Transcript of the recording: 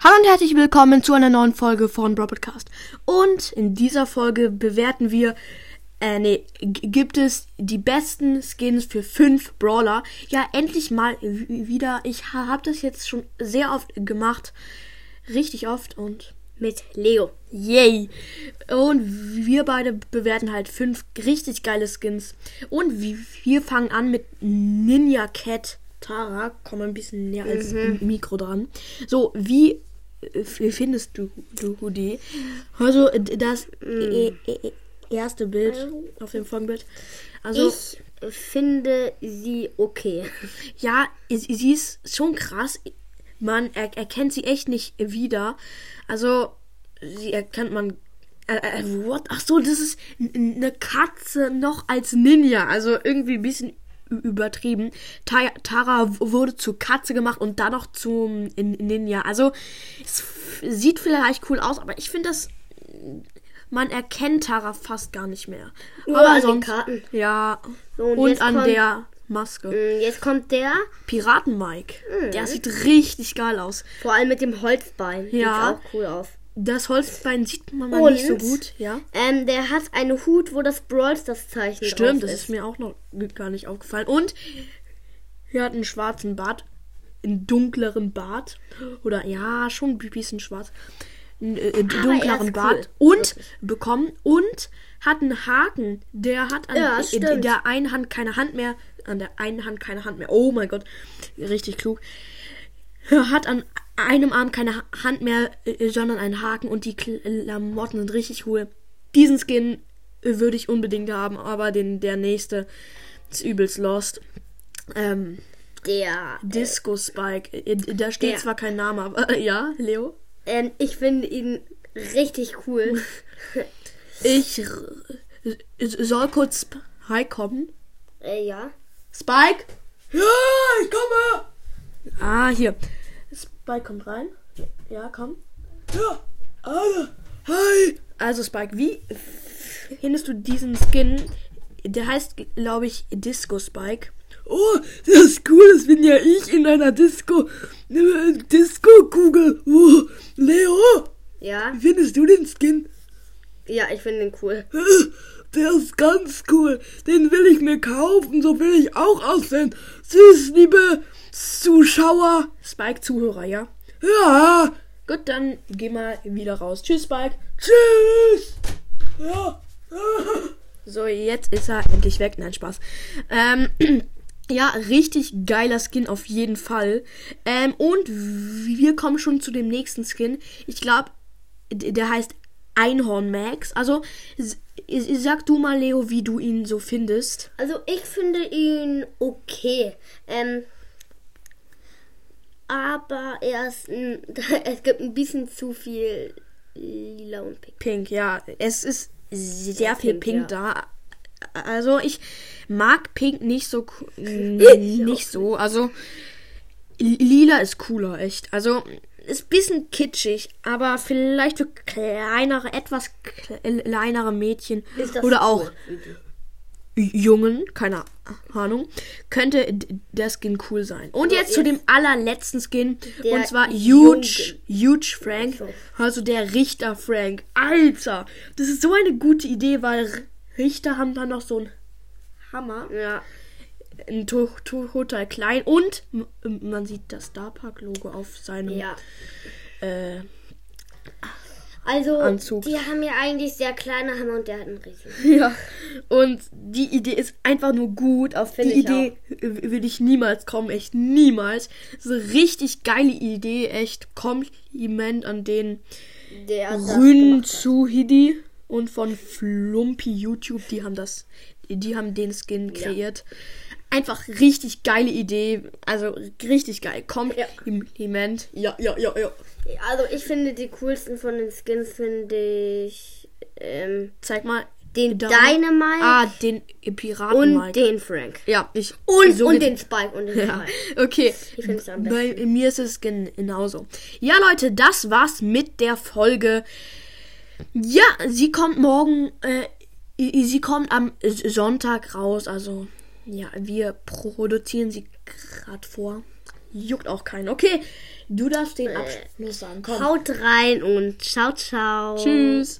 Hallo und herzlich willkommen zu einer neuen Folge von Bro Podcast. Und in dieser Folge bewerten wir, äh, nee, gibt es die besten Skins für fünf Brawler. Ja, endlich mal wieder. Ich ha hab das jetzt schon sehr oft gemacht. Richtig oft und Mit Leo. yay. Und wir beide bewerten halt fünf richtig geile Skins. Und wir, fangen an mit Ninja Cat Tara. Komm ein bisschen näher als Mikro dran. So, wie äh, findest du, du die? Also, das äh, äh, erste Bild auf dem Folgenbild. Also, Ich finde sie okay. ja, sie ist schon krass. Man er erkennt sie echt nicht wieder. Also, sie erkennt man. Äh, äh, what? Ach so, das ist eine Katze noch als Ninja. Also irgendwie ein bisschen übertrieben. Ta Tara wurde zur Katze gemacht und dann noch zum Ninja. Also, es sieht vielleicht cool aus, aber ich finde das. Man erkennt Tara fast gar nicht mehr. Nur aber an den sonst- Karten. Ja. So, und und an kommt- der Maske. Mm, Jetzt kommt der, Piraten-Mike. Mhm. Der sieht richtig geil aus. vor allem mit dem Holzbein. Ja. Sieht auch cool aus. Das Holzbein sieht man mal nicht so gut, ja. Ähm, der hat einen Hut, wo das Brawl Stars Zeichen Stimmt, das ist mir auch noch gar nicht aufgefallen. Und er hat einen schwarzen Bart, einen dunkleren Bart. Oder ja, schon ein bisschen schwarz. Einen äh, er dunkleren Bart. cool. Und bekommen. Und hat einen Haken. Der hat an Ja, in, der einen Hand keine Hand mehr. An der einen Hand keine Hand mehr. Oh mein Gott. Richtig klug. Er hat an einem Arm keine Ha- Hand mehr, äh, sondern einen Haken und die Klamotten sind richtig cool. Diesen Skin äh, würde ich unbedingt haben, aber den der nächste ist übelst lost. Ähm, Der. Disco Spike. Äh, Da steht Der. zwar kein Name, aber ja, Leo. Ähm, ich finde ihn richtig cool. Ich soll kurz Spike kommen. äh, ja. Spike? Ja, ich komme. Ah, hier. Spike kommt rein. Ja, komm. Ja. Hi. Also Spike, wie findest du diesen Skin? Der heißt, glaube ich, Disco Spike. Oh, das ist cool, das bin ja ich in einer Disco. äh, Disco-Kugel. Oh, Leo, Ja. wie findest du den Skin? Ja, ich finde ihn cool. Der ist ganz cool. Den will ich mir kaufen. So will ich auch aussehen. Süß, liebe Zuschauer. Spike-Zuhörer, ja? Ja. Gut, dann geh mal wieder raus. Tschüss, Spike. Tschüss. Ja. So, jetzt ist er endlich weg. Nein, Spaß. Ähm, ja, richtig geiler Skin auf jeden Fall. Ähm, und wir kommen schon zu dem nächsten Skin. Ich glaube, der heißt Einhorn Max. Also, sag du mal, Leo, wie du ihn so findest. Also ich finde ihn okay. Ähm, aber er ist es gibt ein bisschen zu viel lila und pink. Pink, ja. Es ist sehr viel Pink, Pink, ja. da. Also, ich mag Pink nicht so. nicht so. Also, lila ist cooler, echt. Also, ist ein bisschen kitschig, aber vielleicht für kleinere, etwas kleinere Mädchen Ist das oder cool auch? Jungen, keine Ahnung, könnte der Skin cool sein. Und jetzt zu dem allerletzten Skin, und zwar Jungen. Huge, Huge Frank, So. also der Richter Frank. Alter, das ist so eine gute Idee, weil Richter haben dann noch so einen Hammer, Ja. ein to- to- total klein und man sieht das Star Park Logo auf seinem Ja. äh, Also, Anzug. die haben ja eigentlich sehr kleine Hammer und der hat einen riesigen. Ja, und die Idee ist einfach nur gut. Auf Find die Idee äh, will ich niemals kommen, echt niemals. Eine richtig geile Idee, echt Kompliment an den hat. Zuhidi und von Flumpy YouTube, die haben das, die haben den Skin kreiert. Einfach richtig geile Idee, also richtig geil. Kompliment. Ja, ja, ja, ja. Also, ich finde die coolsten von den Skins finde ich ähm, Zeig mal den. Dynamite Ah, den Piraten und Mike. den Frank. Ja, ich Und, so und den Spike und den Ja, Spike. okay. Ich finde es am Bei besten. mir ist es gen- genauso. Ja, Leute, das war's mit der Folge. Ja, sie kommt morgen, äh, sie kommt am Sonntag raus. Also, ja, wir produzieren sie gerade vor. Juckt auch keinen. Okay, du darfst den Abschluss sagen. Komm. Haut rein und ciao, ciao. Tschüss.